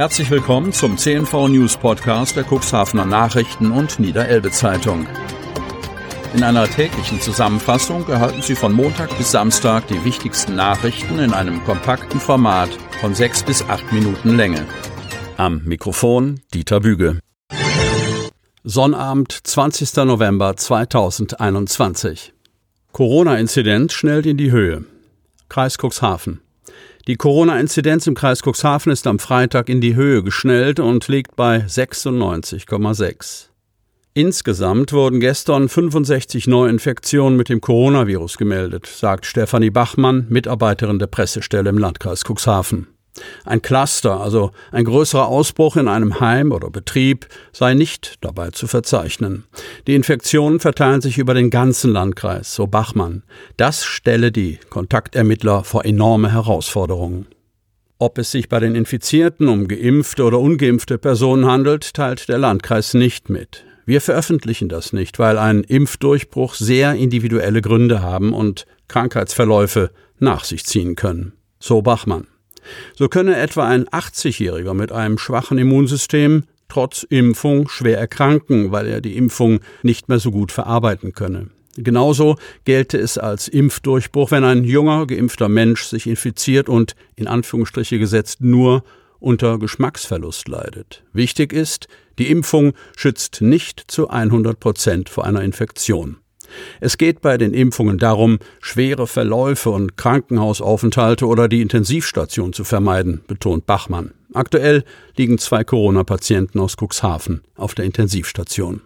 Herzlich willkommen zum CNV News Podcast der Cuxhavener Nachrichten und Niederelbe Zeitung. In einer täglichen Zusammenfassung erhalten Sie von Montag bis Samstag die wichtigsten Nachrichten in einem kompakten Format von sechs bis acht Minuten Länge. Am Mikrofon Dieter Büge. Sonnabend, 20. November 2021. Corona-Inzidenz schnellt in die Höhe. Kreis Cuxhaven. Die Corona-Inzidenz im Kreis Cuxhaven ist am Freitag in die Höhe geschnellt und liegt bei 96,6. Insgesamt wurden gestern 65 Neuinfektionen mit dem Coronavirus gemeldet, sagt Stefanie Bachmann, Mitarbeiterin der Pressestelle im Landkreis Cuxhaven. Ein Cluster, also ein größerer Ausbruch in einem Heim oder Betrieb, sei nicht dabei zu verzeichnen. Die Infektionen verteilen sich über den ganzen Landkreis, so Bachmann. Das stelle die Kontaktermittler vor enorme Herausforderungen. Ob es sich bei den Infizierten um geimpfte oder ungeimpfte Personen handelt, teilt der Landkreis nicht mit. Wir veröffentlichen das nicht, weil ein Impfdurchbruch sehr individuelle Gründe haben und Krankheitsverläufe nach sich ziehen können. So Bachmann. So könne etwa ein 80-Jähriger mit einem schwachen Immunsystem trotz Impfung schwer erkranken, weil er die Impfung nicht mehr so gut verarbeiten könne. Genauso gelte es als Impfdurchbruch, wenn ein junger, geimpfter Mensch sich infiziert und in Anführungsstriche gesetzt nur unter Geschmacksverlust leidet. Wichtig ist, die Impfung schützt nicht zu 100 Prozent vor einer Infektion. Es geht bei den Impfungen darum, schwere Verläufe und Krankenhausaufenthalte oder die Intensivstation zu vermeiden, betont Bachmann. Aktuell liegen zwei Corona-Patienten aus Cuxhaven auf der Intensivstation.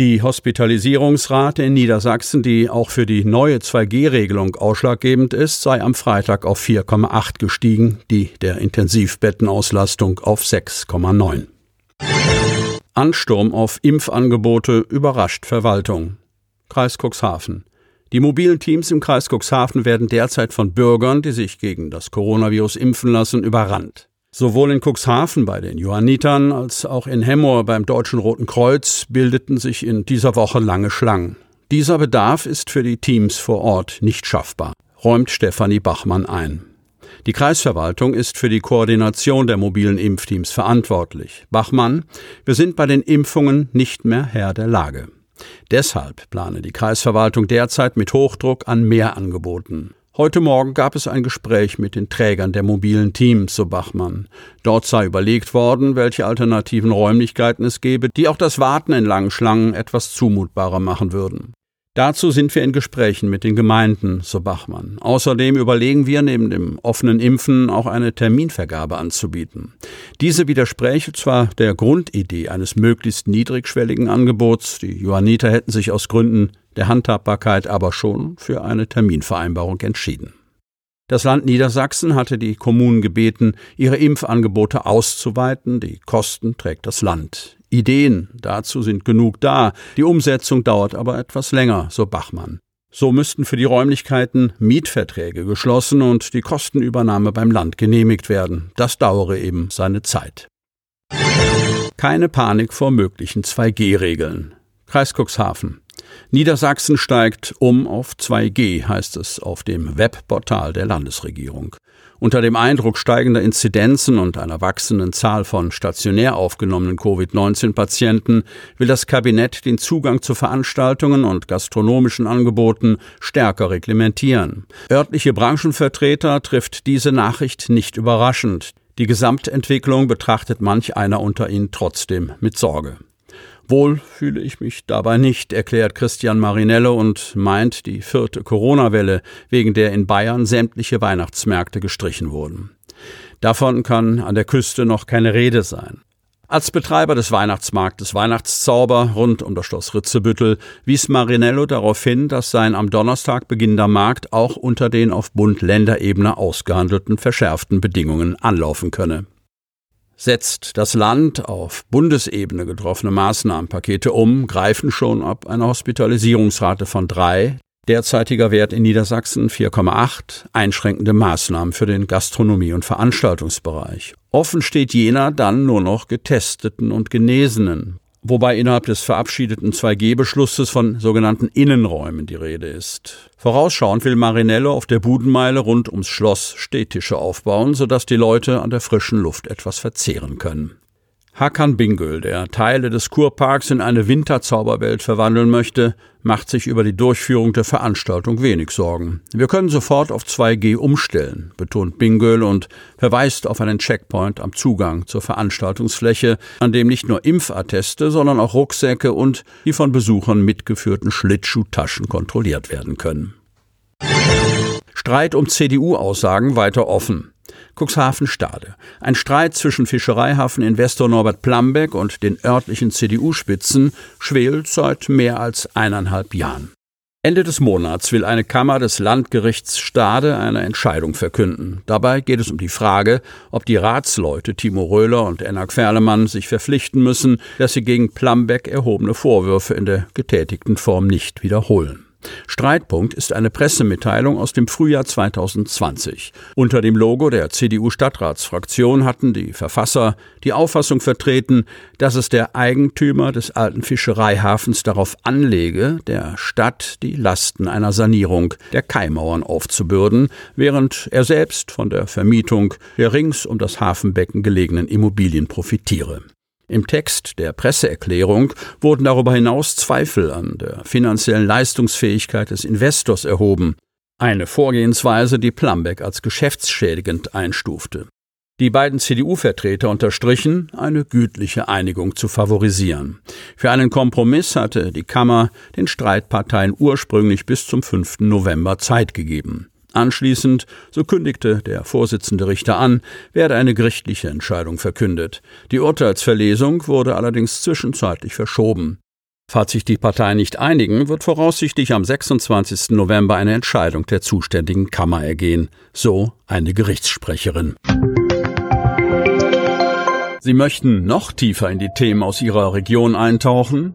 Die Hospitalisierungsrate in Niedersachsen, die auch für die neue 2G-Regelung ausschlaggebend ist, sei am Freitag auf 4,8 gestiegen, die der Intensivbettenauslastung auf 6,9. Ansturm auf Impfangebote überrascht Verwaltung. Kreis Cuxhaven. Die mobilen Teams im Kreis Cuxhaven werden derzeit von Bürgern, die sich gegen das Coronavirus impfen lassen, überrannt. Sowohl in Cuxhaven bei den Johannitern als auch in Hemmoor beim Deutschen Roten Kreuz bildeten sich in dieser Woche lange Schlangen. Dieser Bedarf ist für die Teams vor Ort nicht schaffbar, räumt Stefanie Bachmann ein. Die Kreisverwaltung ist für die Koordination der mobilen Impfteams verantwortlich. Bachmann, wir sind bei den Impfungen nicht mehr Herr der Lage. Deshalb plane die Kreisverwaltung derzeit mit Hochdruck an mehr Angeboten. Heute Morgen gab es ein Gespräch mit den Trägern der mobilen Teams, so Bachmann. Dort sei überlegt worden, welche alternativen Räumlichkeiten es gebe, die auch das Warten in langen Schlangen etwas zumutbarer machen würden. Dazu sind wir in Gesprächen mit den Gemeinden, so Bachmann. Außerdem überlegen wir, neben dem offenen Impfen auch eine Terminvergabe anzubieten. Diese widerspräche zwar der Grundidee eines möglichst niedrigschwelligen Angebots, die Johanniter hätten sich aus Gründen der Handhabbarkeit aber schon für eine Terminvereinbarung entschieden. Das Land Niedersachsen hatte die Kommunen gebeten, ihre Impfangebote auszuweiten, die Kosten trägt das Land. Ideen dazu sind genug da, die Umsetzung dauert aber etwas länger, so Bachmann. So müssten für die Räumlichkeiten Mietverträge geschlossen und die Kostenübernahme beim Land genehmigt werden. Das dauere eben seine Zeit. Keine Panik vor möglichen 2G-Regeln. Kreis Cuxhaven. Niedersachsen steigt um auf 2G, heißt es auf dem Webportal der Landesregierung. Unter dem Eindruck steigender Inzidenzen und einer wachsenden Zahl von stationär aufgenommenen Covid-19-Patienten will das Kabinett den Zugang zu Veranstaltungen und gastronomischen Angeboten stärker reglementieren. Örtliche Branchenvertreter trifft diese Nachricht nicht überraschend. Die Gesamtentwicklung betrachtet manch einer unter ihnen trotzdem mit Sorge. Wohl fühle ich mich dabei nicht, erklärt Christian Marinello und meint die vierte Corona-Welle, wegen der in Bayern sämtliche Weihnachtsmärkte gestrichen wurden. Davon kann an der Küste noch keine Rede sein. Als Betreiber des Weihnachtsmarktes Weihnachtszauber rund um das Schloss Ritzebüttel wies Marinello darauf hin, dass sein am Donnerstag beginnender Markt auch unter den auf Bund-Länder-Ebene ausgehandelten verschärften Bedingungen anlaufen könne setzt das Land auf Bundesebene getroffene Maßnahmenpakete um, greifen schon ab einer Hospitalisierungsrate von drei, derzeitiger Wert in Niedersachsen 4,8, einschränkende Maßnahmen für den Gastronomie- und Veranstaltungsbereich. Offen steht jener dann nur noch Getesteten und Genesenen. Wobei innerhalb des verabschiedeten 2G-Beschlusses von sogenannten Innenräumen die Rede ist. Vorausschauend will Marinello auf der Budenmeile rund ums Schloss Stehtische aufbauen, sodass die Leute an der frischen Luft etwas verzehren können. Hakan Bingöl, der Teile des Kurparks in eine Winterzauberwelt verwandeln möchte, macht sich über die Durchführung der Veranstaltung wenig Sorgen. Wir können sofort auf 2G umstellen, betont Bingöl und verweist auf einen Checkpoint am Zugang zur Veranstaltungsfläche, an dem nicht nur Impfatteste, sondern auch Rucksäcke und die von Besuchern mitgeführten Schlittschuhtaschen kontrolliert werden können. Streit um CDU-Aussagen weiter offen. Cuxhaven-Stade. Ein Streit zwischen Fischereihafen-Investor Norbert Plambeck und den örtlichen CDU-Spitzen schwelt seit mehr als eineinhalb Jahren. Ende des Monats will eine Kammer des Landgerichts Stade eine Entscheidung verkünden. Dabei geht es um die Frage, ob die Ratsleute Timo Röhler und Enak Ferlemann sich verpflichten müssen, dass sie gegen Plambeck erhobene Vorwürfe in der getätigten Form nicht wiederholen. Streitpunkt ist eine Pressemitteilung aus dem Frühjahr 2020. Unter dem Logo der CDU-Stadtratsfraktion hatten die Verfasser die Auffassung vertreten, dass es der Eigentümer des alten Fischereihafens darauf anlege, der Stadt die Lasten einer Sanierung der Kaimauern aufzubürden, während er selbst von der Vermietung der rings um das Hafenbecken gelegenen Immobilien profitiere. Im Text der Presseerklärung wurden darüber hinaus Zweifel an der finanziellen Leistungsfähigkeit des Investors erhoben, eine Vorgehensweise, die Plambeck als geschäftsschädigend einstufte. Die beiden CDU-Vertreter unterstrichen, eine gütliche Einigung zu favorisieren. Für einen Kompromiss hatte die Kammer den Streitparteien ursprünglich bis zum 5. November Zeit gegeben. Anschließend, so kündigte der Vorsitzende Richter an, werde eine gerichtliche Entscheidung verkündet. Die Urteilsverlesung wurde allerdings zwischenzeitlich verschoben. Falls sich die Parteien nicht einigen, wird voraussichtlich am 26. November eine Entscheidung der zuständigen Kammer ergehen, so eine Gerichtssprecherin. Sie möchten noch tiefer in die Themen aus Ihrer Region eintauchen?